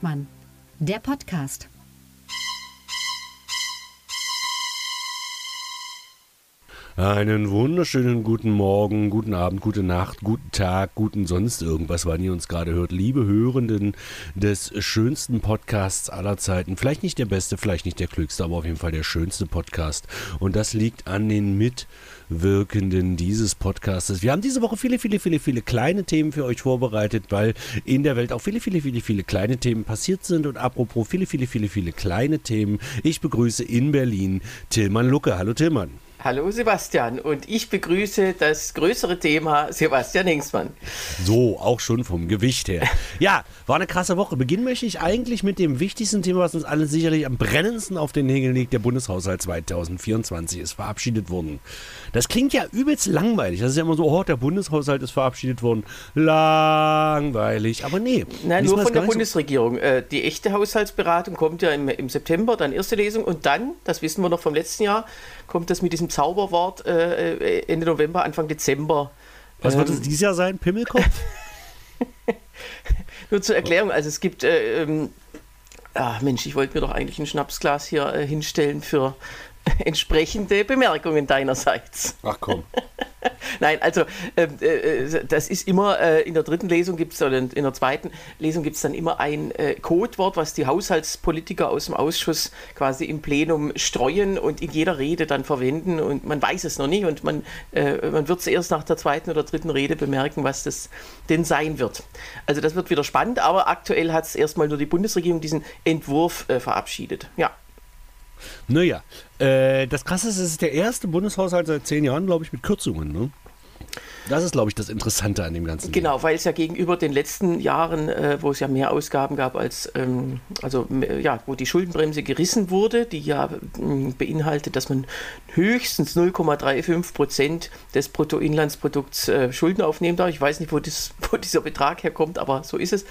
Hengstmann, der Podcast. Einen wunderschönen guten Morgen, guten Abend, gute Nacht, guten Tag, guten sonst irgendwas, wann ihr uns gerade hört. Liebe Hörenden des schönsten Podcasts aller Zeiten. Vielleicht nicht der beste, vielleicht nicht der klügste, aber auf jeden Fall der schönste Podcast. Und das liegt an den Mitwirkenden dieses Podcastes. Wir haben diese Woche viele, viele, viele, viele kleine Themen für euch vorbereitet, weil in der Welt auch viele, viele, viele, viele kleine Themen passiert sind. Und apropos viele, viele, viele, viele kleine Themen. Ich begrüße in Berlin Tillmann Lucke. Hallo Tillmann. Hallo Sebastian und ich begrüße das größere Thema Sebastian Hengstmann. So, auch schon vom Gewicht her. Ja, war eine krasse Woche. Beginnen möchte ich eigentlich mit dem wichtigsten Thema, was uns alle sicherlich am brennendsten auf den Nägeln liegt. Der Bundeshaushalt 2024 ist verabschiedet worden. Das klingt ja übelst langweilig. Das ist ja immer so, oh, der Bundeshaushalt ist verabschiedet worden. Langweilig. Aber nee. Nein, nur von der Bundesregierung. So. Die echte Haushaltsberatung kommt ja im, im September, dann erste Lesung und dann, das wissen wir noch vom letzten Jahr, kommt das mit diesem Zauberwort äh, äh, Ende November, Anfang Dezember. Was wird es ähm, dieses Jahr sein? Pimmelkopf? Nur zur Erklärung, also es gibt, äh, ähm, ach Mensch, ich wollte mir doch eigentlich ein Schnapsglas hier äh, hinstellen für entsprechende Bemerkungen deinerseits. Ach komm. Nein, also ähm, äh, äh, das ist immer, äh, in der dritten Lesung gibt es, oder in der zweiten Lesung gibt es dann immer ein äh, Codewort, was die Haushaltspolitiker aus dem Ausschuss quasi im Plenum streuen und in jeder Rede dann verwenden und man weiß es noch nicht und man, äh, man wird es erst nach der zweiten oder dritten Rede bemerken, was das denn sein wird. Also das wird wieder spannend, aber aktuell hat es erstmal nur die Bundesregierung diesen Entwurf verabschiedet. Ja. Naja, äh, das Krasse ist, es ist der erste Bundeshaushalt seit zehn Jahren, glaube ich, mit Kürzungen. Ne? Das ist, glaube ich, das Interessante an dem Ganzen. Genau, weil es ja gegenüber den letzten Jahren, äh, wo es ja mehr Ausgaben gab, als ähm, also ja, wo die Schuldenbremse gerissen wurde, die ja äh, beinhaltet, dass man höchstens 0,35 Prozent des Bruttoinlandsprodukts äh, Schulden aufnehmen darf. Ich weiß nicht, wo, das, wo dieser Betrag herkommt, aber so ist es.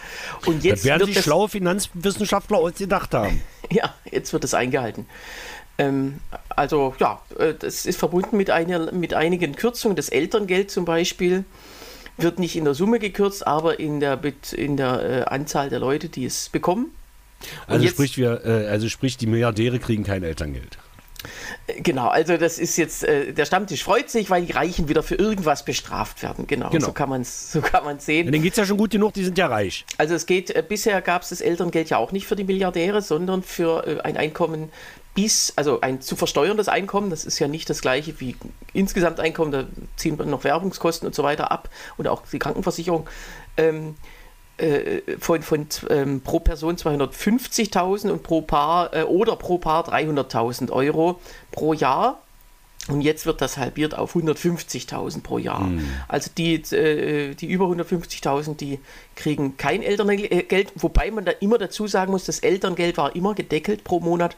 Und jetzt das werden sich schlaue Finanzwissenschaftler ausgedacht haben. ja, jetzt wird es eingehalten. Ähm, also ja, äh, das ist verbunden mit, einer, mit einigen Kürzungen. Das Elterngeld zum Beispiel wird nicht in der Summe gekürzt, aber in der, in der äh, Anzahl der Leute, die es bekommen. also, jetzt, sprich, wir, äh, also sprich, die Milliardäre kriegen kein Elterngeld. Genau, also das ist jetzt, äh, der Stammtisch freut sich, weil die Reichen wieder für irgendwas bestraft werden. Genau, genau. so kann man es so sehen. Ja, denen geht es ja schon gut genug, die sind ja reich. Also es geht, äh, bisher gab es das Elterngeld ja auch nicht für die Milliardäre, sondern für äh, ein Einkommen bis, also ein zu versteuerndes Einkommen, das ist ja nicht das gleiche wie insgesamt Einkommen, da ziehen wir noch Werbungskosten und so weiter ab und auch die Krankenversicherung. Ähm, äh, von, von ähm, pro Person 250.000 und pro Paar äh, oder pro Paar 300.000 Euro pro Jahr. Und jetzt wird das halbiert auf 150.000 pro Jahr. Mhm. Also die, äh, die über 150.000, die kriegen kein Elterngeld, wobei man da immer dazu sagen muss, das Elterngeld war immer gedeckelt pro Monat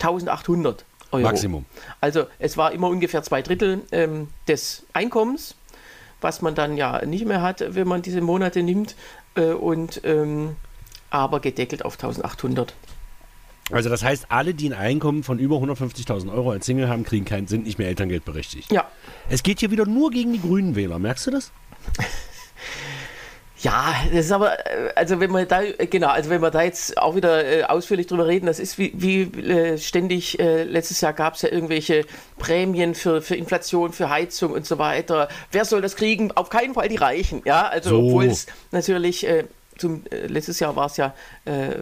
1800 Euro. Maximum. Also es war immer ungefähr zwei Drittel ähm, des Einkommens, was man dann ja nicht mehr hat, wenn man diese Monate nimmt. Äh, und ähm, aber gedeckelt auf 1800. Also das heißt, alle, die ein Einkommen von über 150.000 Euro als Single haben, kriegen kein, sind nicht mehr elterngeldberechtigt. Ja. Es geht hier wieder nur gegen die Grünen Wähler. Merkst du das? Ja, das ist aber, äh, also wenn man da, äh, genau, also wenn wir da jetzt auch wieder äh, ausführlich drüber reden, das ist wie, wie äh, ständig, äh, letztes Jahr gab es ja irgendwelche Prämien für, für Inflation, für Heizung und so weiter. Wer soll das kriegen? Auf keinen Fall die Reichen, ja, also so. obwohl es natürlich äh, zum, äh, letztes Jahr war es ja äh,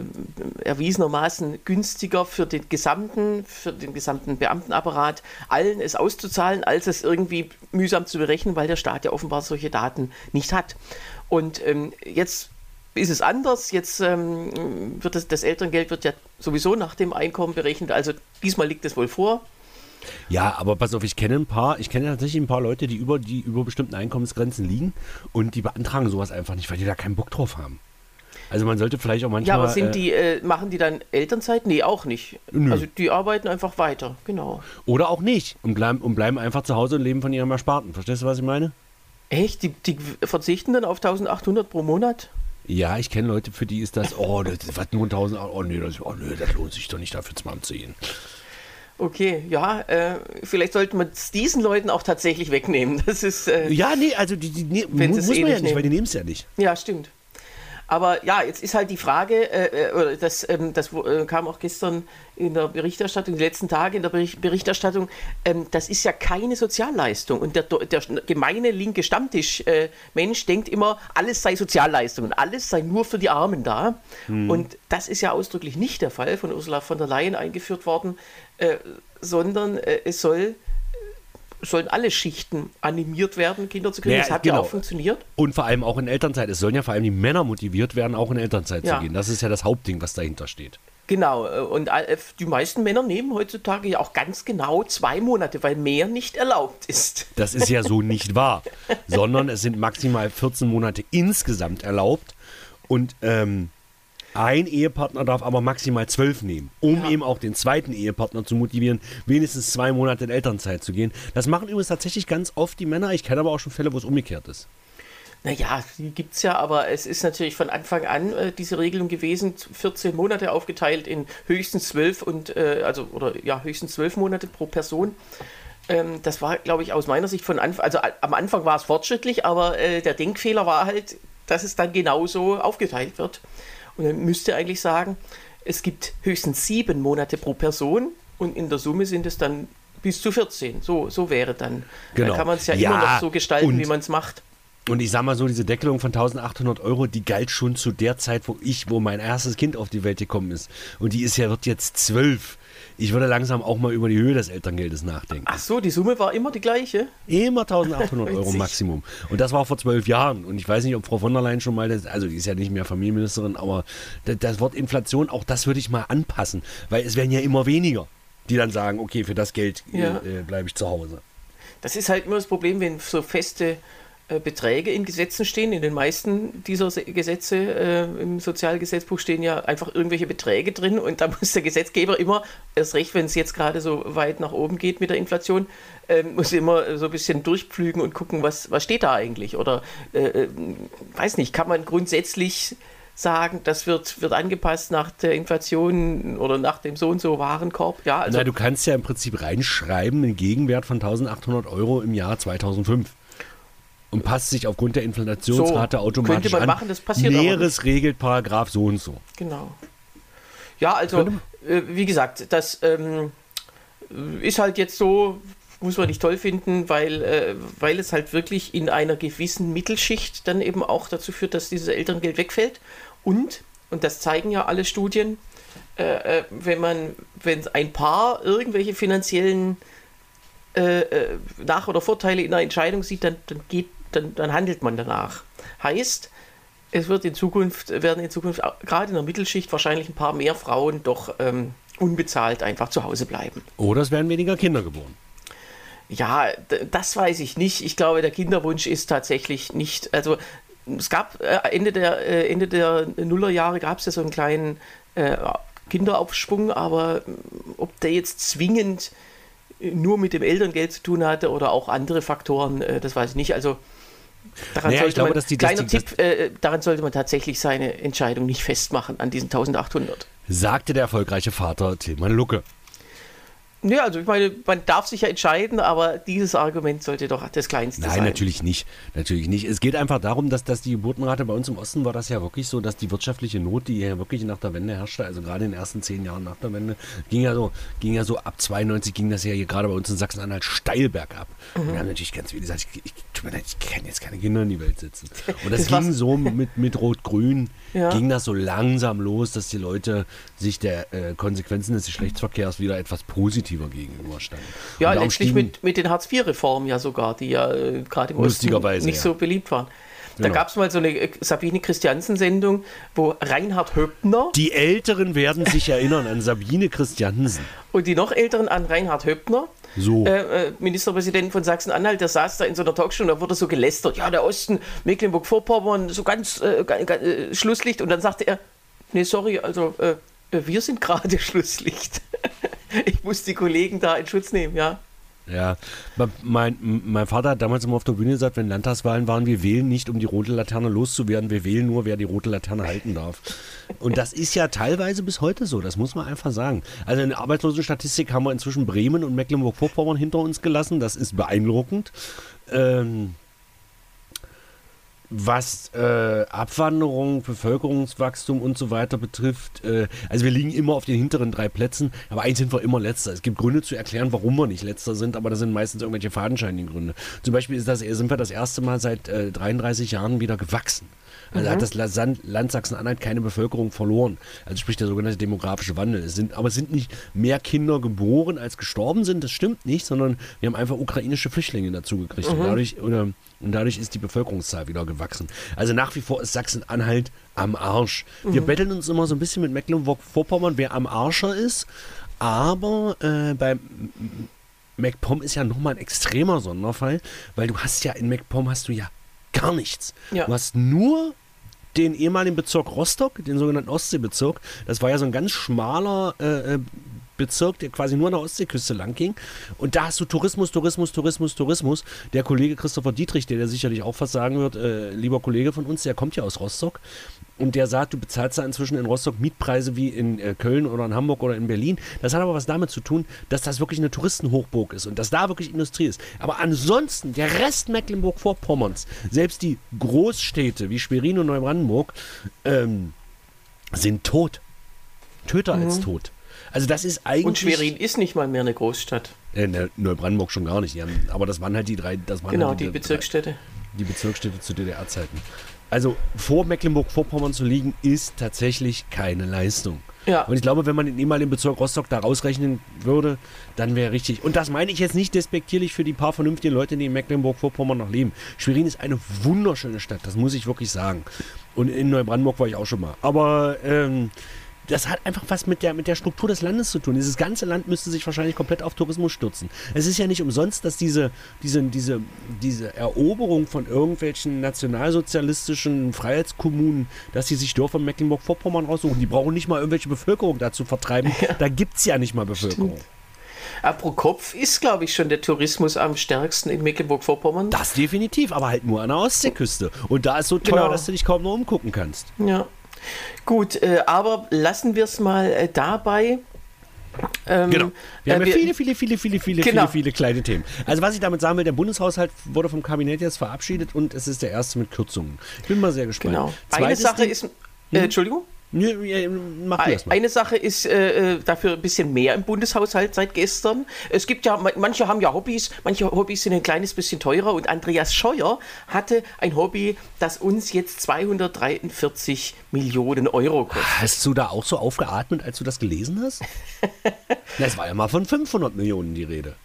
erwiesenermaßen günstiger für den gesamten, für den gesamten Beamtenapparat, allen es auszuzahlen, als es irgendwie mühsam zu berechnen, weil der Staat ja offenbar solche Daten nicht hat. Und ähm, jetzt ist es anders. Jetzt ähm, wird das, das Elterngeld wird ja sowieso nach dem Einkommen berechnet. Also diesmal liegt es wohl vor. Ja, aber pass auf, ich kenne ein paar, ich kenne tatsächlich ein paar Leute, die über die über bestimmten Einkommensgrenzen liegen und die beantragen sowas einfach nicht, weil die da keinen Bock drauf haben. Also man sollte vielleicht auch manchmal. Ja, aber sind äh, die, äh, machen die dann Elternzeit? Nee, auch nicht. Nö. Also die arbeiten einfach weiter, genau. Oder auch nicht und bleiben, und bleiben einfach zu Hause und leben von ihrem Ersparten. Verstehst du, was ich meine? Echt? Die, die verzichten dann auf 1800 pro Monat? Ja, ich kenne Leute, für die ist das, oh, das was nur 1000, oh nee, das, oh nee, das lohnt sich doch nicht dafür zum Amt zu gehen. Okay, ja, äh, vielleicht sollte man es diesen Leuten auch tatsächlich wegnehmen. Das ist. Äh, ja, nee, also die, die ne, muss eh man ja nicht, nehmen. weil die nehmen es ja nicht. Ja, stimmt. Aber ja, jetzt ist halt die Frage, äh, äh das, ähm, das äh, kam auch gestern in der Berichterstattung, die letzten Tage in der Berichterstattung, ähm, das ist ja keine Sozialleistung. Und der, der gemeine linke Stammtisch-Mensch äh, denkt immer, alles sei Sozialleistung und alles sei nur für die Armen da. Hm. Und das ist ja ausdrücklich nicht der Fall, von Ursula von der Leyen eingeführt worden, äh, sondern es soll sollen alle Schichten animiert werden, Kinder zu kriegen. Naja, das hat genau. ja auch funktioniert. Und vor allem auch in Elternzeit. Es sollen ja vor allem die Männer motiviert werden, auch in Elternzeit ja. zu gehen. Das ist ja das Hauptding, was dahinter steht. Genau, und äh, die meisten Männer nehmen heutzutage ja auch ganz genau zwei Monate, weil mehr nicht erlaubt ist. Das ist ja so nicht wahr, sondern es sind maximal 14 Monate insgesamt erlaubt. Und ähm, ein Ehepartner darf aber maximal zwölf nehmen, um ja. eben auch den zweiten Ehepartner zu motivieren, wenigstens zwei Monate in Elternzeit zu gehen. Das machen übrigens tatsächlich ganz oft die Männer. Ich kenne aber auch schon Fälle, wo es umgekehrt ist. Naja, die gibt es ja, aber es ist natürlich von Anfang an äh, diese Regelung gewesen, 14 Monate aufgeteilt in höchstens zwölf und äh, also oder ja, höchstens zwölf Monate pro Person. Ähm, das war, glaube ich, aus meiner Sicht von Anfang, also am Anfang war es fortschrittlich, aber äh, der Denkfehler war halt, dass es dann genauso aufgeteilt wird. Und dann müsste eigentlich sagen, es gibt höchstens sieben Monate pro Person und in der Summe sind es dann bis zu 14. So, so wäre dann. Genau. Dann kann man es ja, ja, immer noch so gestalten, wie man es macht. Und ich sag mal so, diese Deckelung von 1800 Euro, die galt schon zu der Zeit, wo ich, wo mein erstes Kind auf die Welt gekommen ist. Und die ist ja, wird jetzt zwölf ich würde langsam auch mal über die Höhe des Elterngeldes nachdenken. Ach so, die Summe war immer die gleiche? Immer 1800 Euro Maximum. Und das war vor zwölf Jahren. Und ich weiß nicht, ob Frau von der Leyen schon mal, das, also die ist ja nicht mehr Familienministerin, aber das, das Wort Inflation, auch das würde ich mal anpassen. Weil es werden ja immer weniger, die dann sagen, okay, für das Geld ja. äh, bleibe ich zu Hause. Das ist halt immer das Problem, wenn so feste äh, Beträge in Gesetzen stehen. In den meisten dieser Gesetze äh, im Sozialgesetzbuch stehen ja einfach irgendwelche Beträge drin und da muss der Gesetzgeber immer, erst recht, wenn es jetzt gerade so weit nach oben geht mit der Inflation, äh, muss immer so ein bisschen durchpflügen und gucken, was, was steht da eigentlich. Oder äh, äh, weiß nicht, kann man grundsätzlich sagen, das wird, wird angepasst nach der Inflation oder nach dem so und so Warenkorb. Ja, also Na, du kannst ja im Prinzip reinschreiben, einen Gegenwert von 1800 Euro im Jahr 2005 und passt sich aufgrund der Inflationsrate so, automatisch könnte man an. Machen, das passiert Näheres regelt Paragraph so und so. Genau. Ja, also äh, wie gesagt, das ähm, ist halt jetzt so, muss man nicht toll finden, weil, äh, weil es halt wirklich in einer gewissen Mittelschicht dann eben auch dazu führt, dass dieses Elterngeld wegfällt. Und, und das zeigen ja alle Studien, äh, äh wenn man, wenn ein Paar irgendwelche finanziellen äh, äh, Nach- oder Vorteile in einer Entscheidung sieht, dann, dann geht dann, dann handelt man danach. Heißt, es wird in Zukunft, werden in Zukunft gerade in der Mittelschicht wahrscheinlich ein paar mehr Frauen doch ähm, unbezahlt einfach zu Hause bleiben. Oder es werden weniger Kinder geboren. Ja, das weiß ich nicht. Ich glaube, der Kinderwunsch ist tatsächlich nicht. Also es gab äh, Ende der äh, Ende der Nullerjahre gab es ja so einen kleinen äh, Kinderaufschwung, aber ob der jetzt zwingend nur mit dem Elterngeld zu tun hatte oder auch andere Faktoren, äh, das weiß ich nicht. Also Daran, naja, sollte glaube, man, die, kleiner die, Tipp, äh, daran sollte man tatsächlich seine Entscheidung nicht festmachen an diesen 1800. Sagte der erfolgreiche Vater Tilman Lucke. Ja, also ich meine, man darf sich ja entscheiden, aber dieses Argument sollte doch das kleinste Nein, sein. Nein, natürlich nicht. Natürlich nicht. Es geht einfach darum, dass, dass die Geburtenrate bei uns im Osten war das ja wirklich so, dass die wirtschaftliche Not, die ja wirklich nach der Wende herrschte, also gerade in den ersten zehn Jahren nach der Wende, ging ja so, ging ja so ab 92 ging das ja hier gerade bei uns in Sachsen-Anhalt steil bergab. Mhm. Und wir haben natürlich ganz viele gesagt, ich, ich, ich, ich kann jetzt keine Kinder in die Welt setzen. Und das, das ging so mit, mit Rot-Grün, ja. ging das so langsam los, dass die Leute sich der äh, Konsequenzen des Geschlechtsverkehrs wieder etwas positiver gegenüberstanden. Ja, letztlich mit, mit den Hartz-IV-Reformen ja sogar, die ja äh, gerade im Osten nicht ja. so beliebt waren. Da genau. gab es mal so eine äh, Sabine Christiansen-Sendung, wo Reinhard Höppner. Die Älteren werden sich erinnern an Sabine Christiansen. Und die noch Älteren an Reinhard Höppner. So. Äh, äh, Ministerpräsident von Sachsen-Anhalt, der saß da in so einer Talkshow und da wurde so gelästert. Ja, der Osten, Mecklenburg-Vorpommern, so ganz, äh, äh, Schlusslicht. Und dann sagte er: Nee, sorry, also äh, wir sind gerade Schlusslicht. ich muss die Kollegen da in Schutz nehmen, ja. Ja, mein, mein Vater hat damals immer auf der Bühne gesagt, wenn Landtagswahlen waren, wir wählen nicht, um die rote Laterne loszuwerden, wir wählen nur, wer die rote Laterne halten darf. Und das ist ja teilweise bis heute so, das muss man einfach sagen. Also in der Arbeitslosenstatistik haben wir inzwischen Bremen und Mecklenburg-Vorpommern hinter uns gelassen, das ist beeindruckend. Ähm, was äh, Abwanderung, Bevölkerungswachstum und so weiter betrifft, äh, also wir liegen immer auf den hinteren drei Plätzen, aber eigentlich sind wir immer letzter. Es gibt Gründe zu erklären, warum wir nicht letzter sind, aber das sind meistens irgendwelche fadenscheinigen Gründe. Zum Beispiel ist das, sind wir das erste Mal seit äh, 33 Jahren wieder gewachsen. Also mhm. hat das Land, Land Sachsen-Anhalt keine Bevölkerung verloren. Also sprich der sogenannte demografische Wandel. Es sind, aber es sind nicht mehr Kinder geboren, als gestorben sind. Das stimmt nicht, sondern wir haben einfach ukrainische Flüchtlinge dazu gekriegt. Mhm. Und, dadurch, oder, und dadurch ist die Bevölkerungszahl wieder gewachsen. Also nach wie vor ist Sachsen-Anhalt am Arsch. Mhm. Wir betteln uns immer so ein bisschen mit Mecklenburg-Vorpommern, wer am Arscher ist. Aber äh, bei MacPom ist ja nochmal ein extremer Sonderfall, weil du hast ja in MacPom hast du ja gar nichts. Ja. Du hast nur den ehemaligen Bezirk Rostock, den sogenannten Ostseebezirk. Das war ja so ein ganz schmaler äh, äh Bezirk, der quasi nur an der Ostseeküste lang ging. Und da hast du Tourismus, Tourismus, Tourismus, Tourismus. Der Kollege Christopher Dietrich, der, der sicherlich auch was sagen wird, äh, lieber Kollege von uns, der kommt ja aus Rostock. Und der sagt, du bezahlst da inzwischen in Rostock Mietpreise wie in äh, Köln oder in Hamburg oder in Berlin. Das hat aber was damit zu tun, dass das wirklich eine Touristenhochburg ist und dass da wirklich Industrie ist. Aber ansonsten, der Rest Mecklenburg-Vorpommerns, selbst die Großstädte wie Schwerin und Neubrandenburg, ähm, sind tot. Töter mhm. als tot. Also das ist eigentlich. Und Schwerin ist nicht mal mehr eine Großstadt. Äh, ne, Neubrandenburg schon gar nicht. Haben, aber das waren halt die drei. Das waren genau, halt die, die Bezirksstädte. Die Bezirksstädte zu DDR-Zeiten. Also vor Mecklenburg-Vorpommern zu liegen, ist tatsächlich keine Leistung. Ja. Und ich glaube, wenn man den ehemaligen Bezirk Rostock da rausrechnen würde, dann wäre richtig. Und das meine ich jetzt nicht despektierlich für die paar vernünftigen Leute, die in Mecklenburg-Vorpommern noch leben. Schwerin ist eine wunderschöne Stadt, das muss ich wirklich sagen. Und in Neubrandenburg war ich auch schon mal. Aber ähm, das hat einfach was mit der, mit der Struktur des Landes zu tun. Dieses ganze Land müsste sich wahrscheinlich komplett auf Tourismus stürzen. Es ist ja nicht umsonst, dass diese, diese, diese, diese Eroberung von irgendwelchen nationalsozialistischen Freiheitskommunen, dass sie sich Dörfer in Mecklenburg-Vorpommern raussuchen. Die brauchen nicht mal irgendwelche Bevölkerung dazu vertreiben. Ja. Da gibt es ja nicht mal Bevölkerung. Stimmt. Pro Kopf ist, glaube ich, schon der Tourismus am stärksten in Mecklenburg-Vorpommern. Das definitiv, aber halt nur an der Ostseeküste. Und da ist so teuer, genau. dass du dich kaum noch umgucken kannst. Ja. Gut, äh, aber lassen wir es mal äh, dabei. Ähm, genau. Wir haben ja viele, viele, viele, viele, viele, genau. viele, viele kleine Themen. Also was ich damit sagen will, der Bundeshaushalt wurde vom Kabinett jetzt verabschiedet und es ist der erste mit Kürzungen. Ich bin mal sehr gespannt. Genau. Eine Sache ist, äh, hm? Entschuldigung? Mach Eine Sache ist äh, äh, dafür ein bisschen mehr im Bundeshaushalt seit gestern. Es gibt ja, manche haben ja Hobbys, manche Hobbys sind ein kleines bisschen teurer und Andreas Scheuer hatte ein Hobby, das uns jetzt 243 Millionen Euro kostet. Hast du da auch so aufgeatmet, als du das gelesen hast? es war ja mal von 500 Millionen die Rede.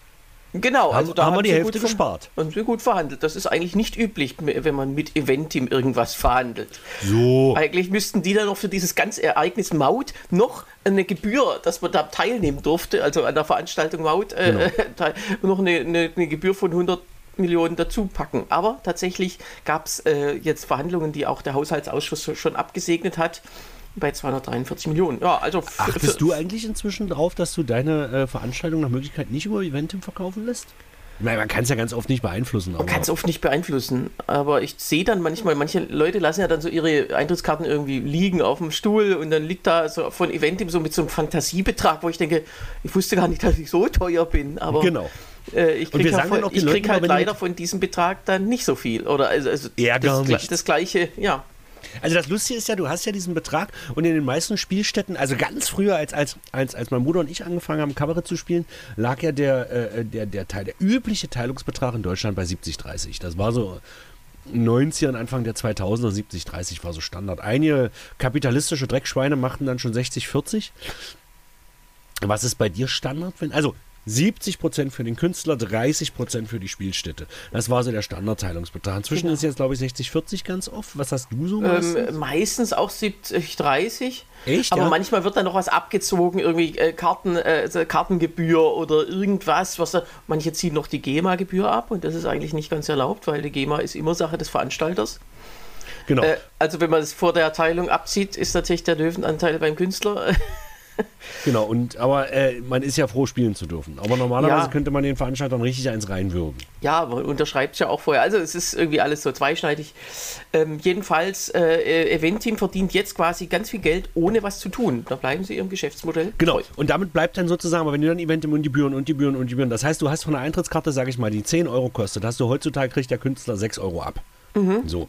Genau, also da haben wir die Hälfte gespart. Haben sie gut verhandelt. Das ist eigentlich nicht üblich, wenn man mit Eventim irgendwas verhandelt. So. Eigentlich müssten die dann noch für dieses ganze Ereignis Maut noch eine Gebühr, dass man da teilnehmen durfte, also an der Veranstaltung Maut, äh, genau. noch eine, eine, eine Gebühr von 100 Millionen dazu packen. Aber tatsächlich gab es äh, jetzt Verhandlungen, die auch der Haushaltsausschuss schon abgesegnet hat bei 243 Millionen. Ja, also Achtest du eigentlich inzwischen drauf, dass du deine äh, Veranstaltung nach Möglichkeit nicht über Eventim verkaufen lässt? Nein, man kann es ja ganz oft nicht beeinflussen. Man kann es oft nicht beeinflussen. Aber ich sehe dann manchmal, manche Leute lassen ja dann so ihre Eintrittskarten irgendwie liegen auf dem Stuhl und dann liegt da so von Eventim so mit so einem Fantasiebetrag, wo ich denke, ich wusste gar nicht, dass ich so teuer bin. Aber genau. Äh, ich kriege halt, ich krieg halt leider von diesem Betrag dann nicht so viel. Oder also, also das, das, gleiche, ja. Also das Lustige ist ja, du hast ja diesen Betrag und in den meisten Spielstätten, also ganz früher, als, als, als, als mein Bruder und ich angefangen haben, Kabarett zu spielen, lag ja der, äh, der, der Teil, der übliche Teilungsbetrag in Deutschland bei 70-30. Das war so 90ern, Anfang der 2000er, 70-30 war so Standard. Einige kapitalistische Dreckschweine machten dann schon 60-40. Was ist bei dir Standard? Also 70% für den Künstler, 30% für die Spielstätte. Das war so der Standardteilungsbetrag. Inzwischen genau. ist jetzt, glaube ich, 60-40 ganz oft. Was hast du so meistens? Ähm, meistens auch 70-30. Echt? Aber ja? manchmal wird da noch was abgezogen, irgendwie äh, Karten, äh, Kartengebühr oder irgendwas. Was da, manche ziehen noch die GEMA-Gebühr ab und das ist eigentlich nicht ganz erlaubt, weil die GEMA ist immer Sache des Veranstalters. Genau. Äh, also wenn man es vor der Teilung abzieht, ist natürlich der Löwenanteil beim Künstler genau, und aber äh, man ist ja froh, spielen zu dürfen. Aber normalerweise ja. könnte man den Veranstaltern richtig eins reinwürgen. Ja, man unterschreibt es ja auch vorher. Also es ist irgendwie alles so zweischneidig. Ähm, jedenfalls, äh, Event-Team verdient jetzt quasi ganz viel Geld, ohne was zu tun. Da bleiben sie ihrem Geschäftsmodell. Genau, treu. und damit bleibt dann sozusagen, aber wenn du dann Event und die Gebühren und die Gebühren und die Gebühren, das heißt, du hast von der Eintrittskarte, sage ich mal, die 10 Euro kostet, hast du heutzutage kriegt der Künstler 6 Euro ab. Mhm. So.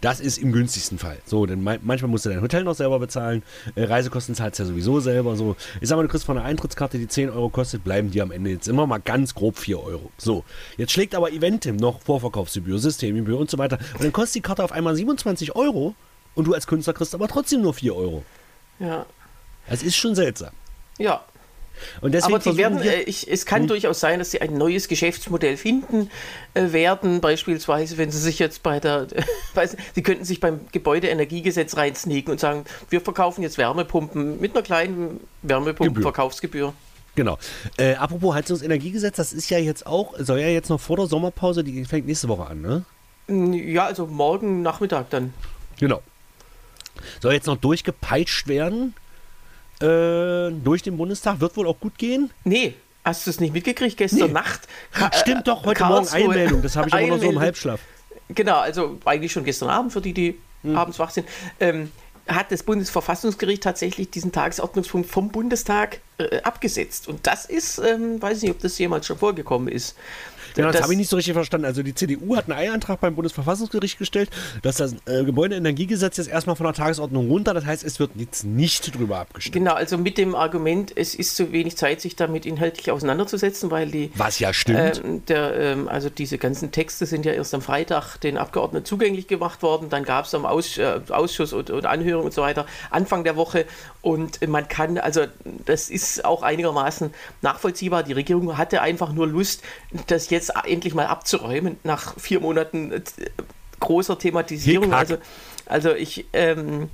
Das ist im günstigsten Fall. So, denn manchmal musst du dein Hotel noch selber bezahlen. Äh, Reisekosten zahlst du ja sowieso selber. So, ich sag mal, du kriegst von einer Eintrittskarte, die 10 Euro kostet, bleiben dir am Ende jetzt immer mal ganz grob 4 Euro. So, jetzt schlägt aber Eventim noch Vorverkaufsgebühr, Systemgebühr und so weiter. Und dann kostet die Karte auf einmal 27 Euro und du als Künstler kriegst aber trotzdem nur 4 Euro. Ja. Das ist schon seltsam. Ja, und deswegen werden, äh, ich, es kann hm. durchaus sein, dass sie ein neues Geschäftsmodell finden äh, werden. Beispielsweise, wenn sie sich jetzt bei der, sie könnten sich beim Gebäudeenergiegesetz reinsneaken und sagen, wir verkaufen jetzt Wärmepumpen mit einer kleinen Wärmepumpenverkaufsgebühr. Genau. Äh, apropos Heizungsenergiegesetz, das ist ja jetzt auch, soll ja jetzt noch vor der Sommerpause, die fängt nächste Woche an, ne? Ja, also morgen Nachmittag dann. Genau. Soll jetzt noch durchgepeitscht werden äh, durch den Bundestag. Wird wohl auch gut gehen. Nee, hast du es nicht mitgekriegt? Gestern nee. Nacht. Stimmt doch, heute Karlsruhe Morgen Einmeldung. Das habe ich aber noch so im Halbschlaf. Genau, also eigentlich schon gestern Abend für die, die hm. abends wach sind. Ähm, hat das Bundesverfassungsgericht tatsächlich diesen Tagesordnungspunkt vom Bundestag äh, abgesetzt. Und das ist, ähm, weiß nicht, ob das jemals schon vorgekommen ist. Ja, das, das habe ich nicht so richtig verstanden. Also die CDU hat einen Eilantrag beim Bundesverfassungsgericht gestellt, dass das äh, Gebäudeenergiegesetz jetzt erstmal von der Tagesordnung runter. Das heißt, es wird jetzt nicht drüber abgestimmt. Genau, also mit dem Argument, es ist zu wenig Zeit, sich damit inhaltlich auseinanderzusetzen, weil die. Was ja stimmt. Äh, der, äh, also diese ganzen Texte sind ja erst am Freitag den Abgeordneten zugänglich gemacht worden. Dann gab es am Aus, äh, Ausschuss und, und Anhörung und so weiter Anfang der Woche. Und man kann, also das ist auch einigermaßen nachvollziehbar. Die Regierung hatte einfach nur Lust, das jetzt endlich mal abzuräumen nach vier Monaten äh, großer Thematisierung. Also, also ich, ähm,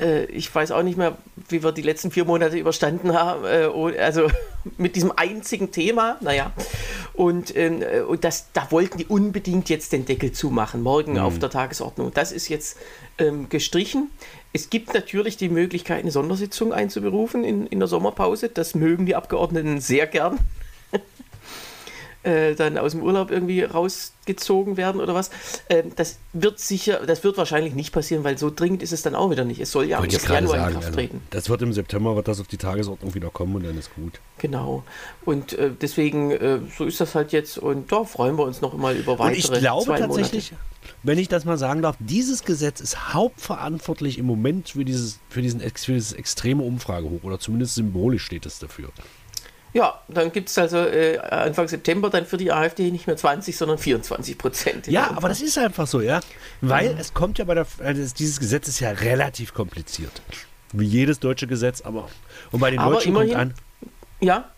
äh, ich weiß auch nicht mehr, wie wir die letzten vier Monate überstanden haben. Äh, also mit diesem einzigen Thema, naja. Und, ähm, äh, und das, da wollten die unbedingt jetzt den Deckel zumachen, morgen mhm. auf der Tagesordnung. Das ist jetzt ähm, gestrichen. Es gibt natürlich die Möglichkeit, eine Sondersitzung einzuberufen in, in der Sommerpause. Das mögen die Abgeordneten sehr gern. äh, dann aus dem Urlaub irgendwie rausgezogen werden oder was. Äh, das wird sicher, das wird wahrscheinlich nicht passieren, weil so dringend ist es dann auch wieder nicht. Es soll ja am Januar sagen, in Kraft treten. Also, das wird im September, wird das auf die Tagesordnung wieder kommen und dann ist gut. Genau. Und äh, deswegen, äh, so ist das halt jetzt und da freuen wir uns noch mal über weitere und ich glaube tatsächlich, Monate wenn ich das mal sagen darf, dieses Gesetz ist hauptverantwortlich im Moment für dieses, für diesen, für dieses extreme Umfragehoch oder zumindest symbolisch steht es dafür. Ja, dann gibt es also äh, Anfang September dann für die AfD nicht mehr 20, sondern 24 Prozent. Ja, aber das ist einfach so, ja. Weil mhm. es kommt ja bei der, also dieses Gesetz ist ja relativ kompliziert. Wie jedes deutsche Gesetz, aber. Und bei den aber Deutschen immerhin, kommt an. Ja,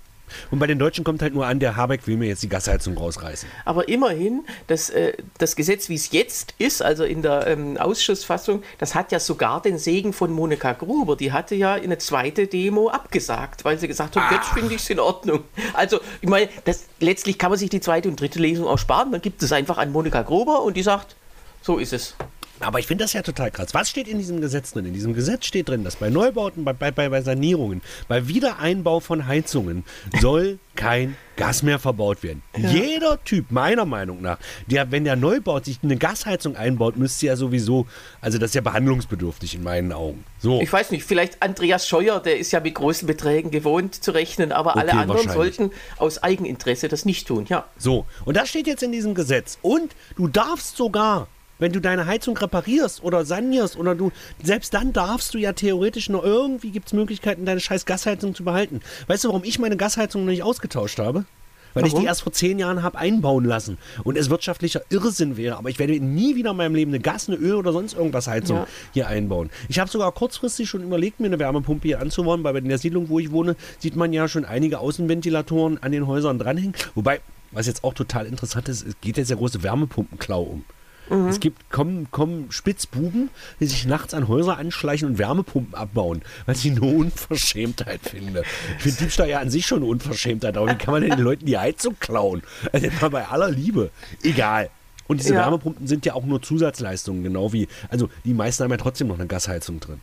und bei den Deutschen kommt halt nur an, der Habeck will mir jetzt die Gasheizung rausreißen. Aber immerhin, das, äh, das Gesetz, wie es jetzt ist, also in der ähm, Ausschussfassung, das hat ja sogar den Segen von Monika Gruber. Die hatte ja eine zweite Demo abgesagt, weil sie gesagt hat, jetzt finde ich es in Ordnung. Also, ich meine, das, letztlich kann man sich die zweite und dritte Lesung auch sparen. Dann gibt es einfach an Monika Gruber und die sagt, so ist es. Aber ich finde das ja total krass. Was steht in diesem Gesetz drin? In diesem Gesetz steht drin, dass bei Neubauten, bei, bei, bei Sanierungen, bei Wiedereinbau von Heizungen soll kein Gas mehr verbaut werden. Ja. Jeder Typ, meiner Meinung nach, der, wenn der Neubau sich eine Gasheizung einbaut, müsste ja sowieso, also das ist ja behandlungsbedürftig in meinen Augen. So. Ich weiß nicht, vielleicht Andreas Scheuer, der ist ja mit großen Beträgen gewohnt zu rechnen, aber okay, alle anderen sollten aus Eigeninteresse das nicht tun, ja. So, und das steht jetzt in diesem Gesetz. Und du darfst sogar wenn du deine Heizung reparierst oder sanierst oder du, selbst dann darfst du ja theoretisch nur irgendwie gibt es Möglichkeiten, deine scheiß Gasheizung zu behalten. Weißt du, warum ich meine Gasheizung noch nicht ausgetauscht habe? Weil Warum? ich die erst vor zehn Jahren habe einbauen lassen und es wirtschaftlicher Irrsinn wäre. Aber ich werde nie wieder in meinem Leben eine Gas, eine Öl oder sonst irgendwas Heizung ja. hier einbauen. Ich habe sogar kurzfristig schon überlegt, mir eine Wärmepumpe hier anzubauen, weil in der Siedlung, wo ich wohne, sieht man ja schon einige Außenventilatoren an den Häusern dranhängen. Wobei, was jetzt auch total interessant ist, es geht jetzt der große Wärmepumpenklau um. Mhm. Es gibt, kommen, kommen Spitzbuben, die sich nachts an Häuser anschleichen und Wärmepumpen abbauen, weil ich eine Unverschämtheit finde. Ich finde Diebstahl ja an sich schon eine Unverschämtheit, aber wie kann man denn den Leuten die Heizung klauen? Also mal bei aller Liebe. Egal. Und diese ja. Wärmepumpen sind ja auch nur Zusatzleistungen, genau wie, also die meisten haben ja trotzdem noch eine Gasheizung drin.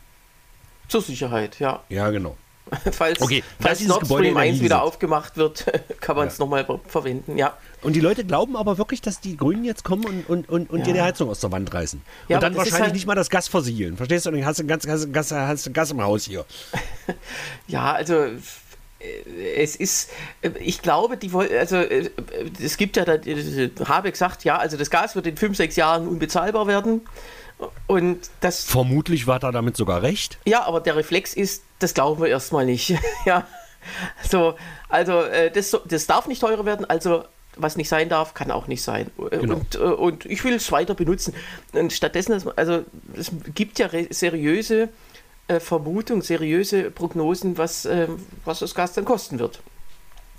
Zur Sicherheit, ja. Ja, genau. falls okay, falls Nord Stream 1 wieder aufgemacht wird, kann man es ja. nochmal verwenden, ja. Und die Leute glauben aber wirklich, dass die Grünen jetzt kommen und, und, und, und ja. dir die Heizung aus der Wand reißen. Ja, und dann wahrscheinlich halt nicht mal das Gas versiegeln. Verstehst du? Und dann hast du Gas, Gas, Gas, hast Gas im Haus hier. ja, also äh, es ist, äh, ich glaube, die also äh, es gibt ja, Habeck sagt, ja, also das Gas wird in fünf, sechs Jahren unbezahlbar werden. Und das. Vermutlich war er damit sogar recht. Ja, aber der Reflex ist, das glauben wir erstmal nicht. ja. So, also äh, das, das darf nicht teurer werden, also was nicht sein darf, kann auch nicht sein. Genau. Und, äh, und ich will es weiter benutzen. Und stattdessen, also es gibt ja seriöse äh, Vermutungen, seriöse Prognosen, was, äh, was das Gas dann kosten wird.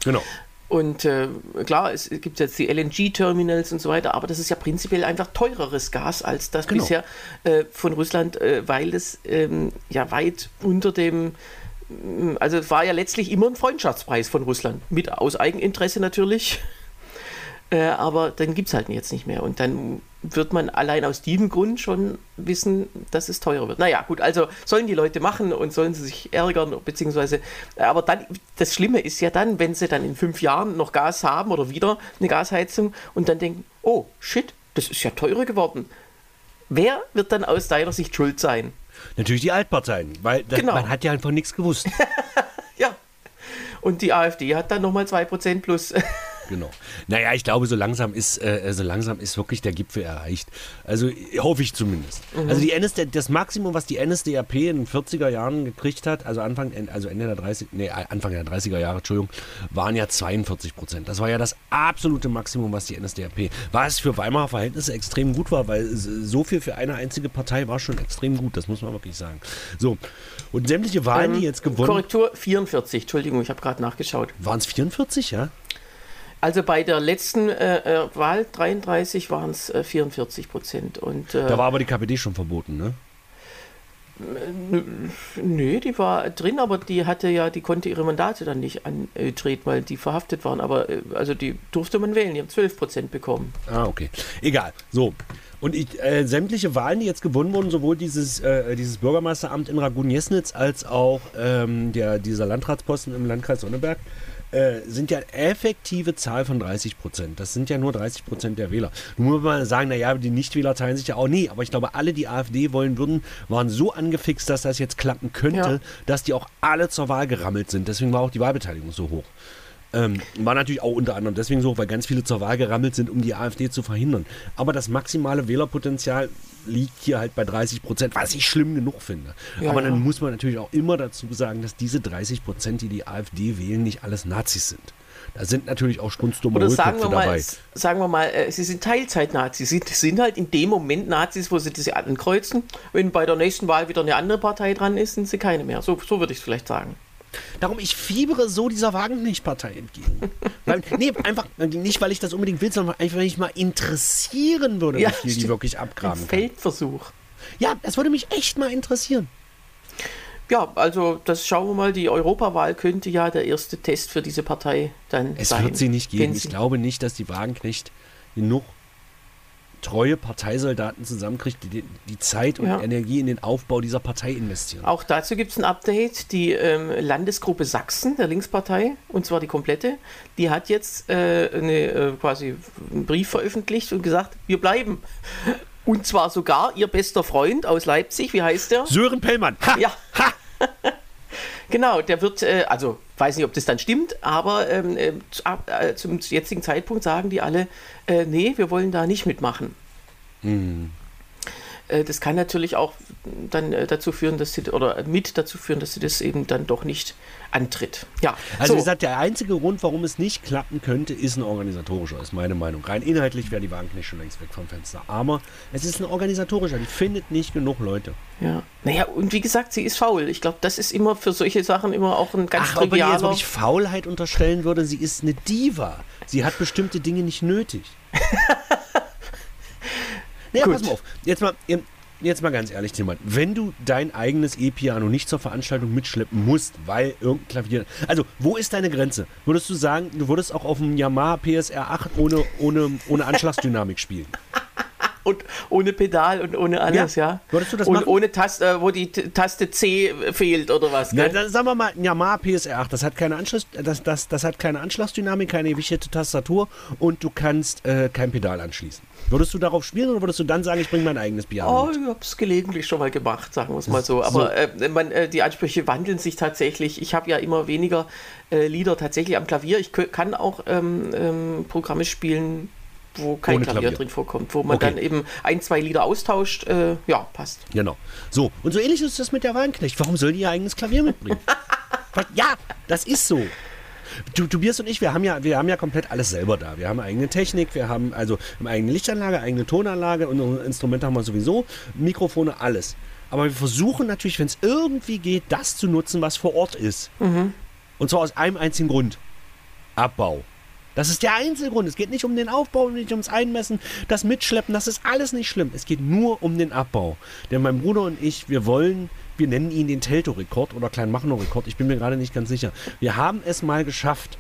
Genau. Und äh, klar, es gibt jetzt die LNG-Terminals und so weiter, aber das ist ja prinzipiell einfach teureres Gas als das genau. bisher äh, von Russland, äh, weil es ähm, ja weit unter dem, also es war ja letztlich immer ein Freundschaftspreis von Russland, mit aus Eigeninteresse natürlich. Äh, aber dann gibt es halt jetzt nicht mehr. Und dann wird man allein aus diesem Grund schon wissen, dass es teurer wird. Naja, gut, also sollen die Leute machen und sollen sie sich ärgern, beziehungsweise, aber dann, das Schlimme ist ja dann, wenn sie dann in fünf Jahren noch Gas haben oder wieder eine Gasheizung und dann denken, oh, shit, das ist ja teurer geworden. Wer wird dann aus deiner Sicht schuld sein? Natürlich die Altparteien, weil das, genau. man hat ja einfach nichts gewusst. ja. Und die AfD hat dann nochmal 2% plus. genau. Naja, ich glaube, so langsam ist, äh, so langsam ist wirklich der Gipfel erreicht. Also hoffe ich zumindest. Mhm. Also die NSD, das Maximum, was die NSDAP in den 40er Jahren gekriegt hat, also Anfang, also Ende der 30, nee, Anfang der 30er Jahre, Entschuldigung, waren ja 42 Prozent. Das war ja das absolute Maximum, was die NSDAP, was für Weimarer Verhältnisse extrem gut war, weil so viel für eine einzige Partei war schon extrem gut, das muss man wirklich sagen. So, und sämtliche Wahlen, ähm, die jetzt gewonnen... Korrektur 44, Entschuldigung, ich habe gerade nachgeschaut. Waren es 44, ja? Also bei der letzten äh, äh Wahl 33 waren es äh, 44 Prozent. Und, äh, da war aber die KPD schon verboten, ne? Nö, die war drin, aber die hatte ja, die konnte ihre Mandate dann nicht antreten, weil die verhaftet waren. Aber äh, also die durfte man wählen, die haben 12 Prozent bekommen. Ah, okay. Egal. So. Und ich, äh, sämtliche Wahlen, die jetzt gewonnen wurden, sowohl dieses, äh, dieses Bürgermeisteramt in Ragun-Jesnitz als auch ähm, der, dieser Landratsposten im Landkreis Sonneberg, äh, sind ja effektive Zahl von 30 Prozent. Das sind ja nur 30 Prozent der Wähler. Nun muss man sagen, naja, die Nichtwähler teilen sich ja auch nie. Aber ich glaube, alle, die AfD wollen würden, waren so angefixt, dass das jetzt klappen könnte, ja. dass die auch alle zur Wahl gerammelt sind. Deswegen war auch die Wahlbeteiligung so hoch. Ähm, war natürlich auch unter anderem deswegen so, weil ganz viele zur Wahl gerammelt sind, um die AfD zu verhindern. Aber das maximale Wählerpotenzial liegt hier halt bei 30 Prozent, was ich schlimm genug finde. Ja, Aber dann ja. muss man natürlich auch immer dazu sagen, dass diese 30 Prozent, die die AfD wählen, nicht alles Nazis sind. Da sind natürlich auch strunzdumme Oder sagen wir mal, dabei. Sagen wir mal, äh, sie sind Teilzeit-Nazis. Sie sind halt in dem Moment Nazis, wo sie diese ankreuzen. Wenn bei der nächsten Wahl wieder eine andere Partei dran ist, sind sie keine mehr. So, so würde ich es vielleicht sagen. Darum, ich fiebere so dieser Wagenknecht-Partei entgegen. weil, nee, einfach nicht, weil ich das unbedingt will, sondern einfach, weil ich mal interessieren würde, ja, wie viel die wirklich abgraben. Ein Feldversuch. Ja, das würde mich echt mal interessieren. Ja, also das schauen wir mal. Die Europawahl könnte ja der erste Test für diese Partei dann es sein. Es wird sie nicht geben. Ich glaube nicht, dass die Wagenknecht genug treue Parteisoldaten zusammenkriegt, die die Zeit und ja. Energie in den Aufbau dieser Partei investieren. Auch dazu gibt es ein Update. Die ähm, Landesgruppe Sachsen der Linkspartei, und zwar die komplette, die hat jetzt äh, eine, äh, quasi einen Brief veröffentlicht und gesagt, wir bleiben. Und zwar sogar ihr bester Freund aus Leipzig, wie heißt der? Sören Pellmann. Ha! Ja. Ha! genau, der wird, äh, also weiß nicht, ob das dann stimmt, aber ähm, äh, äh, zum jetzigen Zeitpunkt sagen die alle, äh, nee, wir wollen da nicht mitmachen. Mhm. Äh, das kann natürlich auch dann äh, dazu führen, dass sie, oder mit dazu führen, dass sie das eben dann doch nicht antritt. Ja, also so. wie gesagt, der einzige Grund, warum es nicht klappen könnte, ist ein organisatorischer, ist meine Meinung. Rein inhaltlich wäre die Wagenknecht schon längst weg vom Fenster. Aber es ist ein organisatorischer, die findet nicht genug Leute. Ja, naja, und wie gesagt, sie ist faul. Ich glaube, das ist immer für solche Sachen immer auch ein ganz Ach, trivialer... Ach, ob ich Faulheit unterstellen würde, sie ist eine Diva. Sie hat bestimmte Dinge nicht nötig. naja, Gut. pass mal auf. Jetzt mal, jetzt mal ganz ehrlich, Timon, wenn du dein eigenes E-Piano nicht zur Veranstaltung mitschleppen musst, weil irgendein Klavier. Also, wo ist deine Grenze? Würdest du sagen, du würdest auch auf dem Yamaha PSR 8 ohne, ohne, ohne Anschlagsdynamik spielen? und ohne Pedal und ohne alles, ja. ja? Würdest du das und machen? ohne Taste, äh, wo die Taste C fehlt oder was? Na, dann sagen wir mal, ein Yamaha PSR 8, das hat keine Anschluss, das, das, das hat keine Anschlagsdynamik, keine gewichtete Tastatur und du kannst äh, kein Pedal anschließen. Würdest du darauf spielen oder würdest du dann sagen, ich bringe mein eigenes Piano? Oh, mit? ich habe es gelegentlich schon mal gemacht, sagen wir es mal so. Aber so. Äh, man, äh, die Ansprüche wandeln sich tatsächlich. Ich habe ja immer weniger äh, Lieder tatsächlich am Klavier. Ich kann auch ähm, ähm, Programme spielen, wo kein Ohne Klavier, Klavier. drin vorkommt, wo man Okay. dann eben ein, zwei Lieder austauscht. Äh, ja, passt. Genau. So, und so ähnlich ist das mit der Wagenknecht. Warum soll die ihr eigenes Klavier mitbringen? Ja, das ist so. Du, Tobias und ich, wir haben, ja, wir haben ja komplett alles selber da. Wir haben eigene Technik, wir haben also eine eigene Lichtanlage, eigene Tonanlage und unsere Instrumente haben wir sowieso, Mikrofone, alles. Aber wir versuchen natürlich, wenn es irgendwie geht, das zu nutzen, was vor Ort ist. Und zwar aus einem einzigen Grund. Abbau. Das ist der einzige Grund. Es geht nicht um den Aufbau, nicht ums Einmessen, das Mitschleppen, das ist alles nicht schlimm. Es geht nur um den Abbau. Denn mein Bruder und ich, wir wollen, wir nennen ihn den Telto-Rekord oder Kleinmachnow-Rekord, ich bin mir gerade nicht ganz sicher. Wir haben es mal geschafft,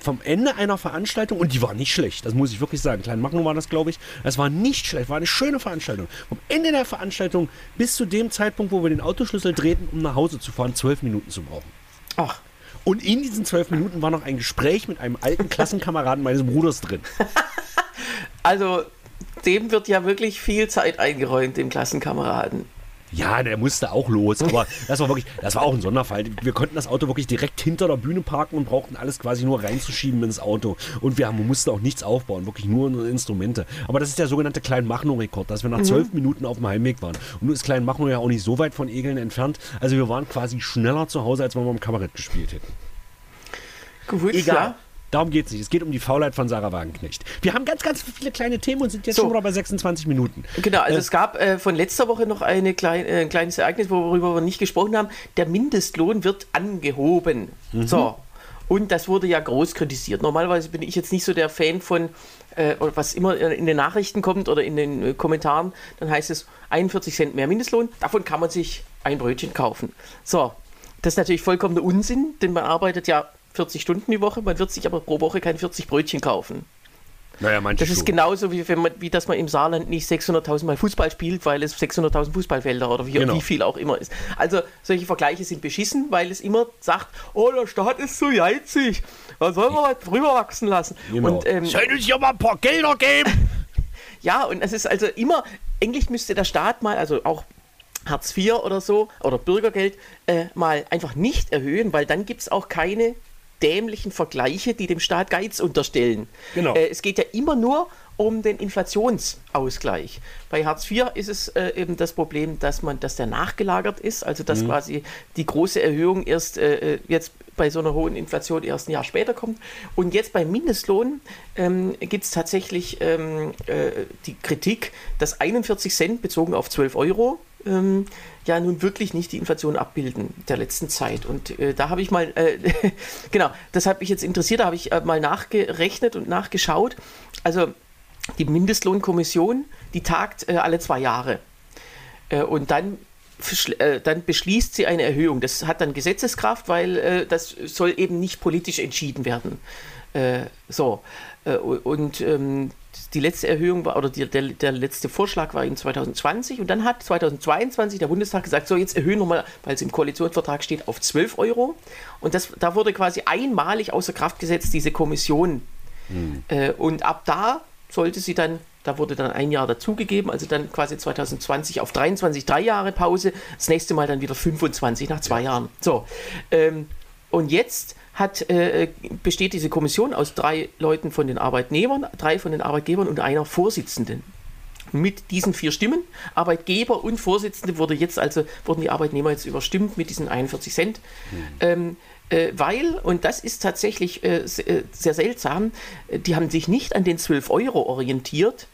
vom Ende einer Veranstaltung, und die war nicht schlecht, das muss ich wirklich sagen, Kleinmachnow war das, glaube ich, es war nicht schlecht, war eine schöne Veranstaltung. Vom Ende der Veranstaltung bis zu dem Zeitpunkt, wo wir den Autoschlüssel drehten, um nach Hause zu fahren, zwölf Minuten zu brauchen. Ach, Und in diesen zwölf Minuten war noch ein Gespräch mit einem alten Klassenkameraden meines Bruders drin. also dem wird ja wirklich viel Zeit eingeräumt, dem Klassenkameraden. Ja, der musste auch los, aber das war wirklich, das war auch ein Sonderfall. Wir konnten das Auto wirklich direkt hinter der Bühne parken und brauchten alles quasi nur reinzuschieben ins Auto. Und wir, haben, mussten auch nichts aufbauen, wirklich nur unsere Instrumente. Aber das ist der sogenannte Kleinmachnow-Rekord, dass wir nach zwölf Minuten auf dem Heimweg waren. Und nun ist Kleinmachnow ja auch nicht so weit von Egeln entfernt. Also wir waren quasi schneller zu Hause, als wenn wir im Kabarett gespielt hätten. Gut, Egal. ja. Darum geht es nicht. Es geht um die Faulheit von Sarah Wagenknecht. Wir haben ganz, ganz viele kleine Themen und sind jetzt So. schon bei 26 Minuten. Genau, also Äh, es gab äh, von letzter Woche noch klein, äh, ein kleines Ereignis, worüber wir nicht gesprochen haben. Der Mindestlohn wird angehoben. Mhm. So. Und das wurde ja groß kritisiert. Normalerweise bin ich jetzt nicht so der Fan von, äh, oder was immer in den Nachrichten kommt oder in den äh, Kommentaren, dann heißt es 41 Cent mehr Mindestlohn, davon kann man sich ein Brötchen kaufen. So, das ist natürlich vollkommener Unsinn, denn man arbeitet ja 40 Stunden die Woche, man wird sich aber pro Woche kein 40 Brötchen kaufen. Naja, manche Das ist schon. genauso wie, wenn man, wie dass man im Saarland nicht 600.000 Mal Fußball spielt, weil es 600.000 Fußballfelder oder wie, Genau. wie viel auch immer ist. Also solche Vergleiche sind beschissen, weil es immer sagt, oh, der Staat ist so geizig, da sollen wir was drüber wachsen lassen. Genau. Und ähm, Soll uns ja mal ein paar Gelder geben? ja, und es ist also immer, eigentlich müsste der Staat mal, also auch Hartz IV oder so, oder Bürgergeld, äh, mal einfach nicht erhöhen, weil dann gibt es auch keine dämlichen Vergleiche, die dem Staat Geiz unterstellen. Genau. Äh, es geht ja immer nur um den Inflationsausgleich. Bei Hartz IV ist es äh, eben das Problem, dass man, dass der nachgelagert ist, also dass quasi die große Erhöhung erst äh, äh, jetzt bei so einer hohen Inflation erst ein Jahr später kommt. Und jetzt beim Mindestlohn ähm, gibt es tatsächlich ähm, äh, die Kritik, dass 41 Cent bezogen auf 12 Euro ähm, ja nun wirklich nicht die Inflation abbilden der letzten Zeit. Und äh, da habe ich mal, äh, genau, das hat mich jetzt interessiert, da habe ich äh, mal nachgerechnet und nachgeschaut. Also die Mindestlohnkommission, die tagt äh, alle zwei Jahre. Äh, und dann, äh, dann beschließt sie eine Erhöhung. Das hat dann Gesetzeskraft, weil das soll eben nicht politisch entschieden werden. So. Und ähm, die letzte Erhöhung war, oder die, der, der letzte Vorschlag war in 2020 und dann hat 2022 der Bundestag gesagt, so jetzt erhöhen wir mal, weil es im Koalitionsvertrag steht, auf 12 Euro. Und das, da wurde quasi einmalig außer Kraft gesetzt, diese Kommission. Äh, und ab da sollte sie dann, da wurde dann ein Jahr dazugegeben, also dann quasi 2020 auf 23, drei Jahre Pause, das nächste Mal dann wieder 25 nach zwei Jahren. So. Ähm, und jetzt hat, äh, besteht diese Kommission aus drei Leuten von den Arbeitnehmern, drei von den Arbeitgebern und einer Vorsitzenden. Mit diesen vier Stimmen, Arbeitgeber und Vorsitzende, wurde jetzt also, wurden die Arbeitnehmer jetzt überstimmt mit diesen 41 Cent. Ähm, äh, weil, und das ist tatsächlich äh, äh, sehr seltsam, die haben sich nicht an den 12 Euro orientiert,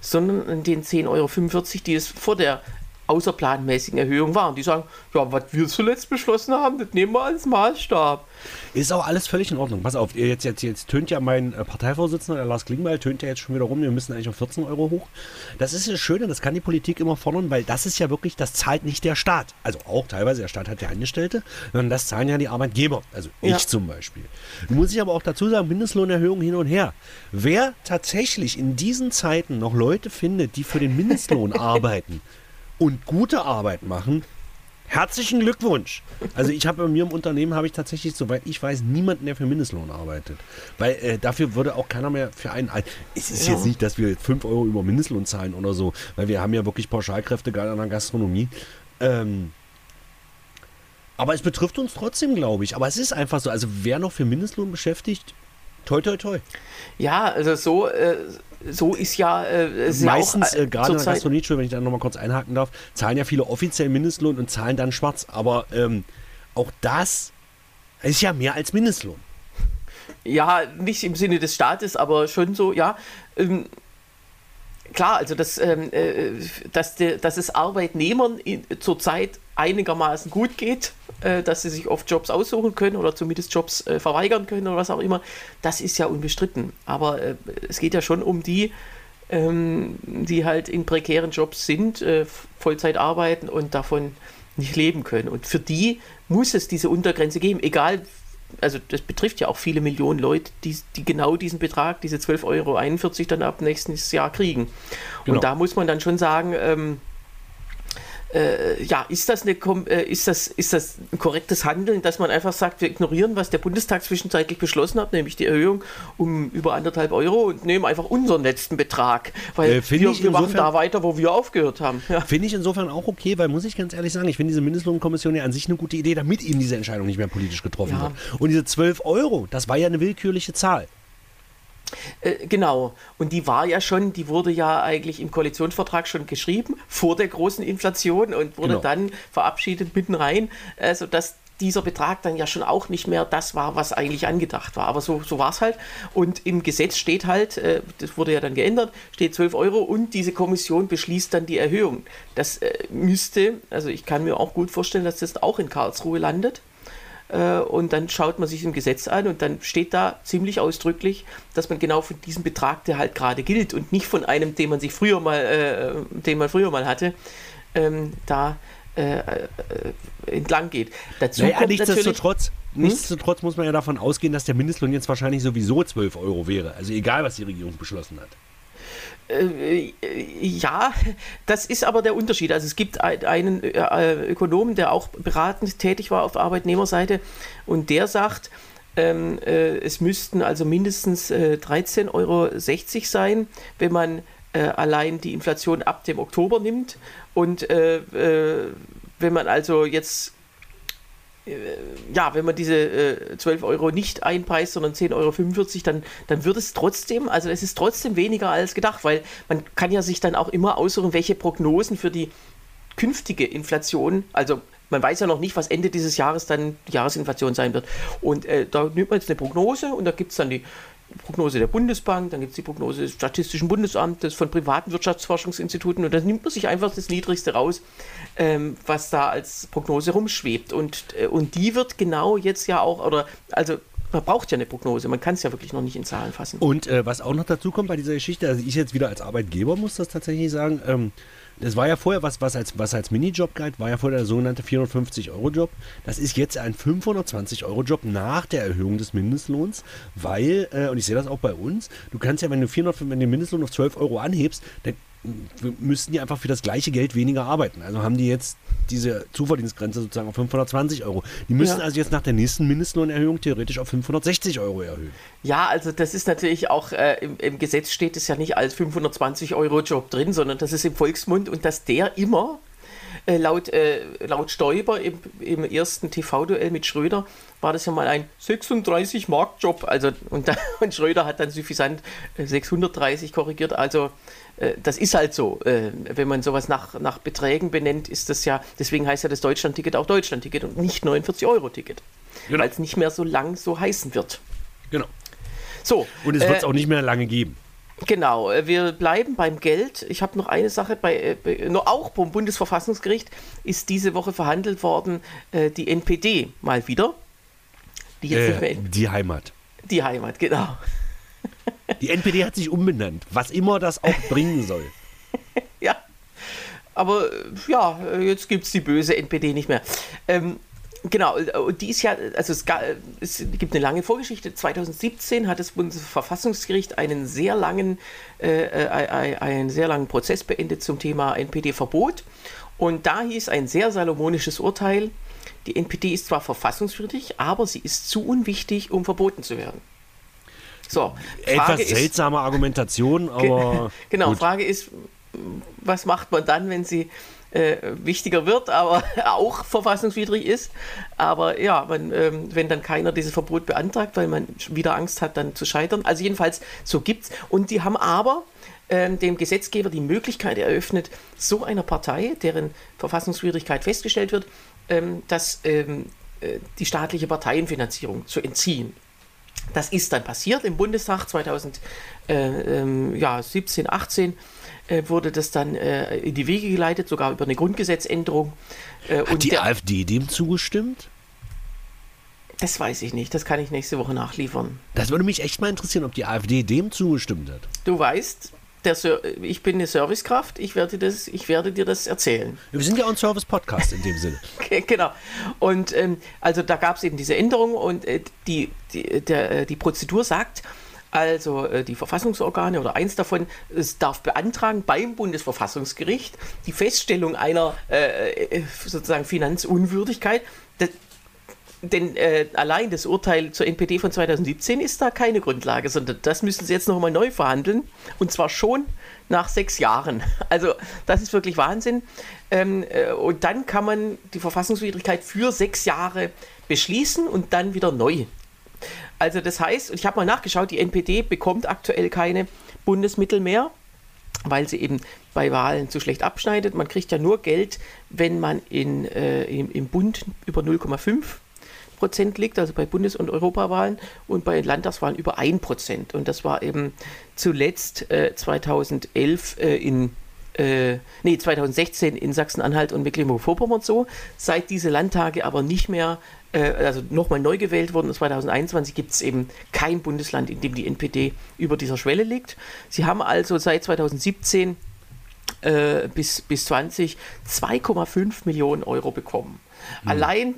sondern an den 10,45 Euro, die es vor der außerplanmäßigen Erhöhung waren. Die sagen, ja, was wir zuletzt beschlossen haben, das nehmen wir als Maßstab. Ist auch alles völlig in Ordnung. Pass auf, jetzt, jetzt, jetzt tönt ja mein äh, Parteivorsitzender, der Lars Klingbeil, tönt ja jetzt schon wieder rum, wir müssen eigentlich auf 14 Euro hoch. Das ist das Schöne, das kann die Politik immer fordern, weil das ist ja wirklich, das zahlt nicht der Staat. Also auch teilweise, der Staat hat ja Angestellte, sondern das zahlen ja die Arbeitgeber. Also Ja. ich zum Beispiel. Muss ich aber auch dazu sagen, Mindestlohnerhöhung hin und her. Wer tatsächlich in diesen Zeiten noch Leute findet, die für den Mindestlohn arbeiten und gute Arbeit machen, Herzlichen Glückwunsch. Also ich habe bei mir im Unternehmen habe ich tatsächlich, soweit ich weiß, niemanden, der für Mindestlohn arbeitet. Weil äh, dafür würde auch keiner mehr für einen. ein- Es ist Ja. jetzt nicht, dass wir 5 Euro über Mindestlohn zahlen oder so, weil wir haben ja wirklich Pauschalkräfte gerade an der Gastronomie. Ähm, aber es betrifft uns trotzdem, glaube ich. Aber es ist einfach so, also wer noch für Mindestlohn beschäftigt, toi, toi, toi. Ja, also so, äh, so ist ja äh, meistens, äh, gerade in der Gastronomie, wenn ich da nochmal kurz einhaken darf, zahlen ja viele offiziell Mindestlohn und zahlen dann schwarz. Aber ähm, auch das ist ja mehr als Mindestlohn. Ja, nicht im Sinne des Staates, aber schon so, ja. Ähm, klar, also dass, ähm, äh, dass, de, dass es Arbeitnehmern zurzeit einigermaßen gut geht, äh, dass sie sich oft Jobs aussuchen können oder zumindest Jobs äh, verweigern können oder was auch immer, das ist ja unbestritten. Aber äh, es geht ja schon um die, ähm, die halt in prekären Jobs sind, äh, Vollzeit arbeiten und davon nicht leben können. Und für die muss es diese Untergrenze geben, egal also das betrifft ja auch viele Millionen Leute, die, die genau diesen Betrag, diese 12,41 Euro dann ab nächstes Jahr kriegen. Genau. Und da muss man dann schon sagen, ähm, äh, ja, ist das, eine, äh, ist, das, ist das ein korrektes Handeln, dass man einfach sagt, wir ignorieren, was der Bundestag zwischenzeitlich beschlossen hat, nämlich die Erhöhung um über anderthalb Euro und nehmen einfach unseren letzten Betrag, weil äh, wir, wir machen da weiter, wo wir aufgehört haben. Ja. Finde ich insofern auch okay, weil muss ich ganz ehrlich sagen, ich finde diese Mindestlohnkommission ja an sich eine gute Idee, damit eben diese Entscheidung nicht mehr politisch getroffen ja. wird. Und diese 12 Euro, das war ja eine willkürliche Zahl. Äh, genau. Und die war ja schon, die wurde ja eigentlich im Koalitionsvertrag schon geschrieben, vor der großen Inflation und wurde genau. dann verabschiedet mitten rein, äh, sodass dieser Betrag dann ja schon auch nicht mehr das war, was eigentlich angedacht war. Aber so, so war es halt. Und im Gesetz steht halt, äh, das wurde ja dann geändert, steht 12 Euro und diese Kommission beschließt dann die Erhöhung. Das äh, müsste, also ich kann mir auch gut vorstellen, dass das auch in Karlsruhe landet. Äh, und dann schaut man sich im Gesetz an und dann steht da ziemlich ausdrücklich, dass man genau von diesem Betrag, der halt gerade gilt und nicht von einem, den man sich früher mal, äh, den man früher mal hatte, ähm, da äh, entlang geht. Dazu naja, kommt nichtsdestotrotz, hm? nichtsdestotrotz muss man ja davon ausgehen, dass der Mindestlohn jetzt wahrscheinlich sowieso 12 Euro wäre. Also egal, was die Regierung beschlossen hat. Äh, ja, das ist aber der Unterschied. Also es gibt einen äh, Ökonomen, der auch beratend tätig war auf Arbeitnehmerseite und der sagt, ähm, äh, es müssten also mindestens äh, 13,60 Euro sein, wenn man äh, allein die Inflation ab dem Oktober nimmt. Und äh, wenn man also jetzt äh, ja, wenn man diese äh, 12 Euro nicht einpreist, sondern 10,45 Euro, dann, dann wird es trotzdem, also es ist trotzdem weniger als gedacht, weil man kann ja sich dann auch immer aussuchen, welche Prognosen für die künftige Inflation, also man weiß ja noch nicht, was Ende dieses Jahres dann die Jahresinflation sein wird. Und äh, da nimmt man jetzt eine Prognose und da gibt es dann die Prognose der Bundesbank, dann gibt es die Prognose des Statistischen Bundesamtes, von privaten Wirtschaftsforschungsinstituten und dann nimmt man sich einfach das Niedrigste raus, ähm, was da als Prognose rumschwebt. Und, äh, und die wird genau jetzt ja auch, oder also man braucht ja eine Prognose, man kann es ja wirklich noch nicht in Zahlen fassen. Und äh, was auch noch dazu kommt bei dieser Geschichte, also ich jetzt wieder als Arbeitgeber muss das tatsächlich sagen, ähm, das war ja vorher, was, was, als, was als Minijob galt, war ja vorher der sogenannte 450-Euro-Job. Das ist jetzt ein 520-Euro-Job nach der Erhöhung des Mindestlohns, weil, äh, und ich sehe das auch bei uns, du kannst ja, wenn du 400, wenn du den Mindestlohn auf 12 Euro anhebst, dann müssten die einfach für das gleiche Geld weniger arbeiten. Also haben die jetzt diese Zuverdienstgrenze sozusagen auf 520 Euro. Die müssen ja. also jetzt nach der nächsten Mindestlohnerhöhung theoretisch auf 560 Euro erhöhen. Ja, also das ist natürlich auch, äh, im, im, Gesetz steht es ja nicht als 520 Euro Job drin, sondern das ist im Volksmund und dass der immer äh, laut, äh, laut Stoiber im, im ersten TV-Duell mit Schröder war das ja mal ein 36 Mark Job. Also, und, und Schröder hat dann suffisant 630 korrigiert. Also äh, das ist halt so. Äh, wenn man sowas nach, nach Beträgen benennt, ist das ja, deswegen heißt ja das Deutschland-Ticket auch Deutschland-Ticket und nicht 49-Euro-Ticket. Genau. Weil es nicht mehr so lang so heißen wird. Genau. So, und es wird es äh, auch nicht mehr lange geben. Genau, äh, wir bleiben beim Geld. Ich habe noch eine Sache, bei, bei, nur auch beim Bundesverfassungsgericht ist diese Woche verhandelt worden, äh, die NPD mal wieder. Die, äh, die Heimat. Die Heimat, genau. Die NPD hat sich umbenannt, was immer das auch bringen soll. ja, aber ja, jetzt gibt es die böse NPD nicht mehr. Ähm, genau, und die ist ja, also es, es, gibt eine lange Vorgeschichte. 2017 hat das Bundesverfassungsgericht einen sehr langen, äh, äh, einen sehr langen Prozess beendet zum Thema NPD-Verbot. Und da hieß ein sehr salomonisches Urteil, die NPD ist zwar verfassungswidrig, aber sie ist zu unwichtig, um verboten zu werden. So, Frage Etwas seltsame ist, Argumentation, aber. genau, gut. Frage ist, was macht man dann, wenn sie äh, wichtiger wird, aber auch verfassungswidrig ist. Aber ja, man, ähm, wenn dann keiner dieses Verbot beantragt, weil man wieder Angst hat, dann zu scheitern. Also jedenfalls, so gibt's. Und die haben aber ähm, dem Gesetzgeber die Möglichkeit eröffnet, so einer Partei, deren Verfassungswidrigkeit festgestellt wird, ähm, dass ähm, äh, die staatliche Parteienfinanzierung zu entziehen. Das ist dann passiert im Bundestag 2017, äh, 18 äh, wurde das dann äh, in die Wege geleitet, sogar über eine Grundgesetzänderung. Äh, Hat die der, AfD dem zugestimmt? Das weiß ich nicht, das kann ich nächste Woche nachliefern. Das würde mich echt mal interessieren, ob die AfD dem zugestimmt hat. Du weißt, ich bin eine Servicekraft, ich werde, das, ich werde dir das erzählen. Wir sind ja auch ein Service-Podcast in dem Sinne. genau. Und ähm, also da gab es eben diese Änderung und äh, die, die, der, äh, die Prozedur sagt, also äh, die Verfassungsorgane oder eins davon, darf beantragen beim Bundesverfassungsgericht die Feststellung einer äh, äh sozusagen Finanzunwürdigkeit. Das, denn äh, allein das Urteil zur NPD von 2017 ist da keine Grundlage, sondern das müssen sie jetzt noch einmal neu verhandeln. Und zwar schon nach sechs Jahren. Also das ist wirklich Wahnsinn. Ähm, äh, und dann kann man die Verfassungswidrigkeit für sechs Jahre beschließen und dann wieder neu. Also das heißt, ich habe mal nachgeschaut, die NPD bekommt aktuell keine Bundesmittel mehr weil sie eben bei Wahlen zu schlecht abschneidet. Man kriegt ja nur Geld, wenn man in, äh, im, im Bund über 0,5 Prozent liegt, also bei Bundes- und Europawahlen und bei Landtagswahlen über 1 Prozent. Und das war eben zuletzt äh, 2011 äh, in äh, nee, 2016 in Sachsen-Anhalt und Mecklenburg-Vorpommern so. Seit diese Landtage aber nicht mehr, äh, also nochmal neu gewählt wurden, 2021 gibt es eben kein Bundesland, in dem die NPD über dieser Schwelle liegt. Sie haben also seit 2017 äh, bis, bis 20 2,5 Millionen Euro bekommen. Mhm. Allein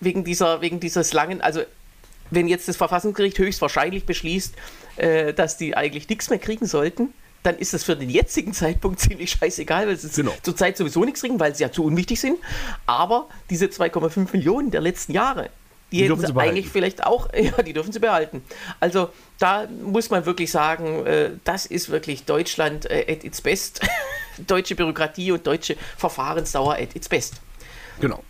wegen, dieser, wegen dieses langen, also wenn jetzt das Verfassungsgericht höchstwahrscheinlich beschließt, äh, dass die eigentlich nichts mehr kriegen sollten, dann ist das für den jetzigen Zeitpunkt ziemlich scheißegal, weil sie genau. zurzeit sowieso nichts kriegen, weil sie ja zu unwichtig sind. Aber diese 2,5 Millionen der letzten Jahre, die, die hätten sie eigentlich vielleicht auch, ja, die dürfen sie behalten. Also da muss man wirklich sagen, äh, das ist wirklich Deutschland äh, at its best. deutsche Bürokratie und deutsche Verfahrensdauer at its best. Genau.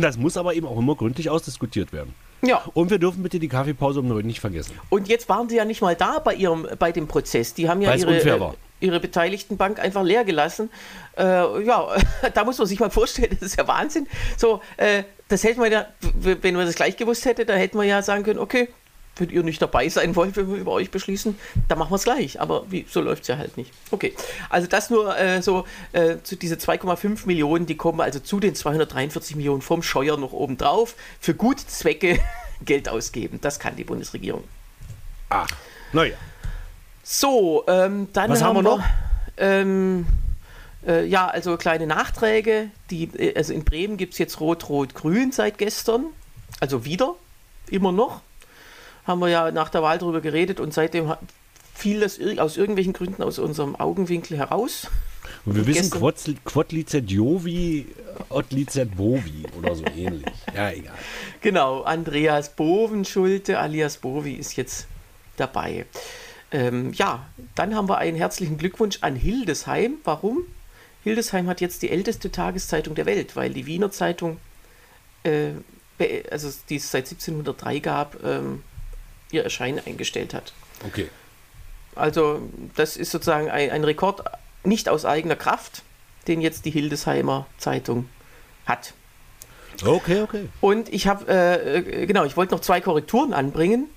Das muss aber eben auch immer gründlich ausdiskutiert werden. Ja. Und wir dürfen bitte die Kaffeepause um neun nicht vergessen. Und jetzt waren sie ja nicht mal da bei ihrem, bei dem Prozess. Die haben ja ihre, äh, ihre beteiligten Bank einfach leer gelassen. Äh, ja, da muss man sich mal vorstellen, das ist ja Wahnsinn. So, äh, das hätte man ja, wenn man das gleich gewusst hätte, da hätten wir ja sagen können, okay, wenn ihr nicht dabei sein wollt, wenn wir über euch beschließen, dann machen wir es gleich. Aber wie, so läuft es ja halt nicht. Okay, also das nur äh, so äh, zu diese 2,5 Millionen, die kommen also zu den 243 Millionen vom Scheuer noch oben drauf. Für gute Zwecke Geld ausgeben. Das kann die Bundesregierung. Ach, naja. So, ähm, dann Was haben, wir noch? Ähm, äh, ja, also kleine Nachträge. Die, äh, also in Bremen gibt es jetzt Rot-Rot-Grün seit gestern. Also wieder, immer noch haben wir ja nach der Wahl darüber geredet und seitdem fiel das aus irgendwelchen Gründen aus unserem Augenwinkel heraus. Und wir wissen, Quodlizet Jovi, Otlizet Bovi oder so ähnlich. Ja, egal. Genau, Andreas Bovenschulte alias Bovi ist jetzt dabei. Ähm, ja, dann haben wir einen herzlichen Glückwunsch an Hildesheim. Warum? Hildesheim hat jetzt die älteste Tageszeitung der Welt, weil die Wiener Zeitung, äh, also die es seit 1703 gab, ähm, ihr Erscheinen eingestellt hat. Okay. Also das ist sozusagen ein, ein Rekord nicht aus eigener Kraft, den jetzt die Hildesheimer Zeitung hat. Okay, okay. Und ich habe, äh, genau, ich wollte noch zwei Korrekturen anbringen.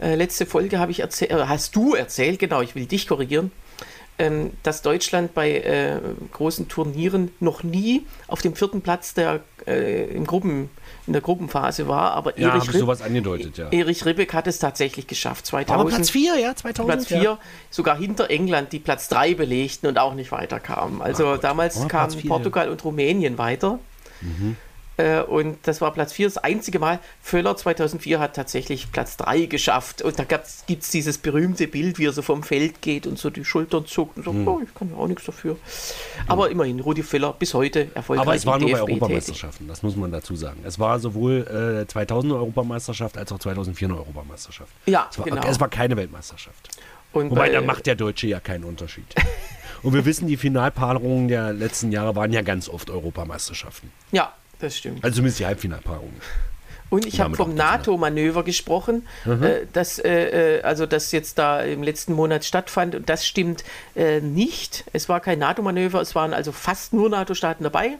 Äh, letzte Folge habe ich erzählt, äh, hast du erzählt, genau, ich will dich korrigieren, ähm, dass Deutschland bei äh, großen Turnieren noch nie auf dem vierten Platz der, äh, im Gruppen in der Gruppenphase war, aber ja, Erich, Ripp, sowas angedeutet, ja. Erich Ribbeck hat es tatsächlich geschafft. 2000, aber Platz 4, ja, 2000. Platz 4, ja. sogar hinter England, die Platz 3 belegten und auch nicht weiterkamen. Also Ach, damals kamen Portugal und Rumänien weiter. Mhm. Äh, und das war Platz 4, das einzige Mal. Völler 2004 hat tatsächlich Platz 3 geschafft. Und da gibt es dieses berühmte Bild, wie er so vom Feld geht und so die Schultern zuckt und sagt, hm. oh, ich kann ja auch nichts dafür. Aber hm. immerhin, Rudi Völler bis heute erfolgreich Aber es war nur DFB bei Europameisterschaften, das muss man dazu sagen. Es war sowohl äh, 2000 eine Europameisterschaft als auch 2004 eine Europameisterschaft. Ja, es war, genau. Es war keine Weltmeisterschaft. Und Wobei, bei- da macht der Deutsche ja keinen Unterschied. Und wir wissen, die Finalpaarungen der letzten Jahre waren ja ganz oft Europameisterschaften. Ja, das stimmt. Also zumindest die Halbfinalpaarungen. Und ich Ja, habe vom. NATO-Manöver gesprochen, äh, das, äh, äh, also das jetzt da im letzten Monat stattfand. Und das stimmt äh, nicht. Es war kein NATO-Manöver, es waren also fast nur NATO-Staaten dabei.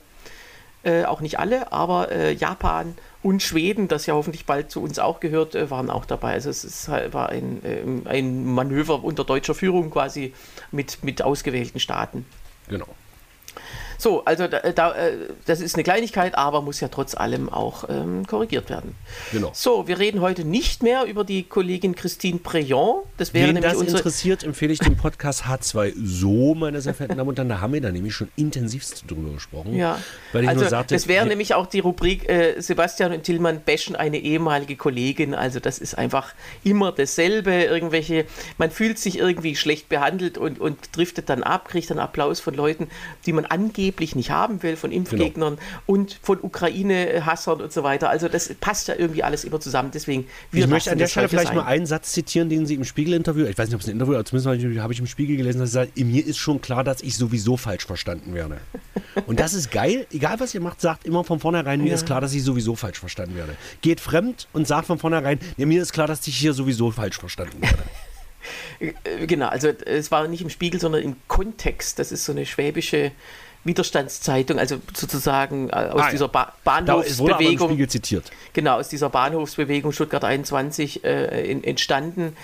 Äh, auch nicht alle, aber äh, Japan und Schweden, das ja hoffentlich bald zu uns auch gehört, waren auch dabei. Also es ist, halt- war ein, ein Manöver unter deutscher Führung quasi mit, mit ausgewählten Staaten. Genau. So, also da, da, äh, das ist eine Kleinigkeit, aber muss ja trotz allem auch ähm, korrigiert werden. Genau. So, wir reden heute nicht mehr über die Kollegin Christine Preyon. Das wäre Wen nämlich das unsere. interessiert, empfehle ich den Podcast H2 so, meine sehr verehrten Damen und Herren. Da haben wir da nämlich schon intensivst drüber gesprochen. Ja, Weil ich also nur sagte, das wäre nämlich auch die Rubrik äh, Sebastian und Tillmann bashen eine ehemalige Kollegin. Also das ist einfach immer dasselbe. Irgendwelche, man fühlt sich irgendwie schlecht behandelt und, und driftet dann ab, kriegt dann Applaus von Leuten, die man angeblich nicht haben will, von Impfgegnern Genau. und von Ukraine-Hassern und so weiter. Also das passt ja irgendwie alles immer zusammen. Deswegen, wir ich möchte an der Stelle vielleicht sein. mal einen Satz zitieren, den sie im Spiegel-Interview, ich weiß nicht, ob es ein Interview, aber zumindest habe ich, im Spiegel gelesen, dass sie sagt, mir ist schon klar, dass ich sowieso falsch verstanden werde. Und das ist geil, egal was ihr macht, sagt immer von vornherein, mir Ja. ist klar, dass ich sowieso falsch verstanden werde. Geht fremd und sagt von vornherein, mir ist klar, dass ich hier sowieso falsch verstanden werde. Äh, Genau, also es war nicht im Spiegel, sondern im Kontext. Das ist so eine schwäbische Widerstandszeitung, also sozusagen äh, aus Ah, dieser ba Bahnhofsbewegung, zitiert. genau, aus dieser Bahnhofsbewegung Stuttgart 21 äh, in, entstanden.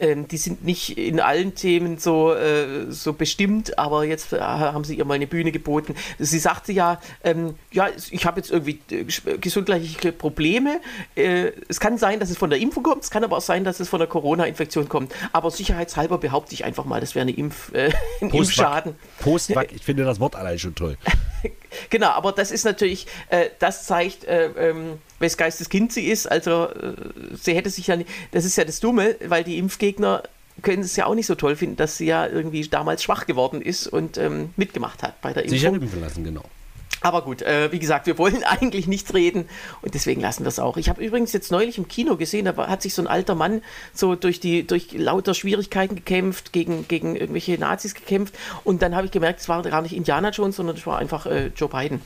Ähm, die sind nicht in allen Themen so, äh, so bestimmt, aber jetzt äh, haben sie ihr mal eine Bühne geboten. Sie sagte ja, ähm, ja, ich habe jetzt irgendwie äh, gesundheitliche Probleme. Äh, es kann sein, dass es von der Impfung kommt, es kann aber auch sein, dass es von der Corona-Infektion kommt. Aber sicherheitshalber behaupte ich einfach mal, das wäre eine Impf, äh, ein Impfschaden. Postwack, ich finde das Wort allein schon toll. Genau, aber das ist natürlich, äh, das zeigt, äh, ähm, wes Geistes Kind sie ist. Also äh, sie hätte sich ja nicht, das ist ja das Dumme, weil die Impfgegner können es ja auch nicht so toll finden, dass sie ja irgendwie damals schwach geworden ist und ähm, mitgemacht hat bei der Impfung. impfen lassen, genau. Aber gut, äh, wie gesagt, wir wollen eigentlich nichts reden und deswegen lassen wir es auch. Ich habe übrigens jetzt neulich im Kino gesehen, da hat sich so ein alter Mann so durch die durch lauter Schwierigkeiten gekämpft, gegen, gegen irgendwelche Nazis gekämpft und dann habe ich gemerkt, es war gar nicht Indiana Jones, sondern es war einfach äh, Joe Biden.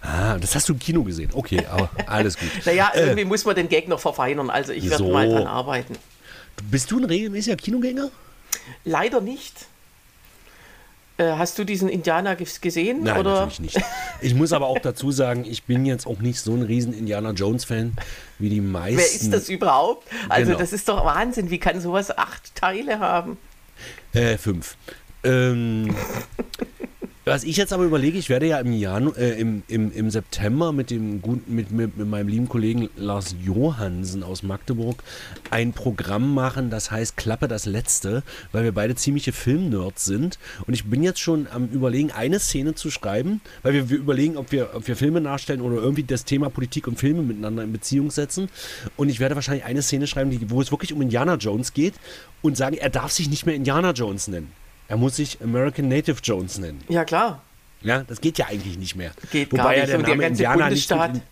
Ah, das hast du im Kino gesehen. Okay, aber alles gut. Naja, irgendwie muss man den Gag noch verfeinern, also ich werde so. mal dran arbeiten. Bist du ein regelmäßiger Kinogänger? Leider nicht. Äh, hast du diesen Indianer ges- gesehen? Nein, oder? natürlich nicht. Ich muss aber auch dazu sagen, ich bin jetzt auch nicht so ein riesen Indiana Jones-Fan wie die meisten. Wer ist das überhaupt? Also Genau. das ist doch Wahnsinn. Wie kann sowas acht Teile haben? Äh, fünf. Ähm, was ich jetzt aber überlege, ich werde ja im, Janu äh, im, im, im September mit, dem guten, mit, mit, mit meinem lieben Kollegen Lars Johansen aus Magdeburg ein Programm machen, das heißt Klappe das Letzte, weil wir beide ziemliche Filmnerds sind. Und ich bin jetzt schon am überlegen, eine Szene zu schreiben, weil wir, wir überlegen, ob wir, ob wir Filme nachstellen oder irgendwie das Thema Politik und Filme miteinander in Beziehung setzen. Und ich werde wahrscheinlich eine Szene schreiben, die, wo es wirklich um Indiana Jones geht und sagen, er darf sich nicht mehr Indiana Jones nennen. Er muss sich American Native Jones nennen. Ja, klar. Ja, das geht ja eigentlich nicht mehr. Geht Wobei gar ja nicht. der Und der Name ganze Indianer nicht Bundesstaat. mit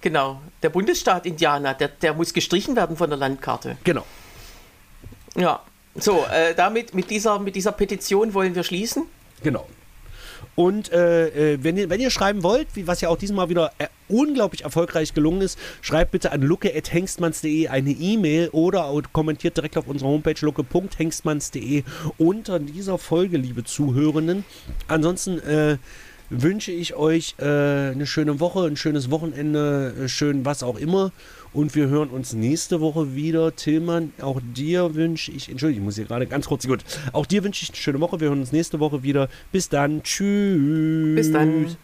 Genau. Der Bundesstaat Indianer, der, der muss gestrichen werden von der Landkarte. Genau. Ja. So, äh, damit, mit dieser, mit dieser Petition wollen wir schließen. Genau. Und äh, äh, wenn, ihr, wenn ihr schreiben wollt, wie, was ja auch diesmal wieder äh, unglaublich erfolgreich gelungen ist, schreibt bitte an lucke.hengstmanns.de eine E-Mail oder kommentiert direkt auf unserer Homepage lucke.hengstmanns.de unter dieser Folge, liebe Zuhörenden. Ansonsten äh, wünsche ich euch äh, eine schöne Woche, ein schönes Wochenende, äh, schön was auch immer. Und wir hören uns nächste Woche wieder. Tillmann, auch dir wünsche ich, entschuldige, ich muss hier gerade ganz kurz, gut. Auch dir wünsche ich eine schöne Woche. Wir hören uns nächste Woche wieder. Bis dann. Tschüss. Bis dann.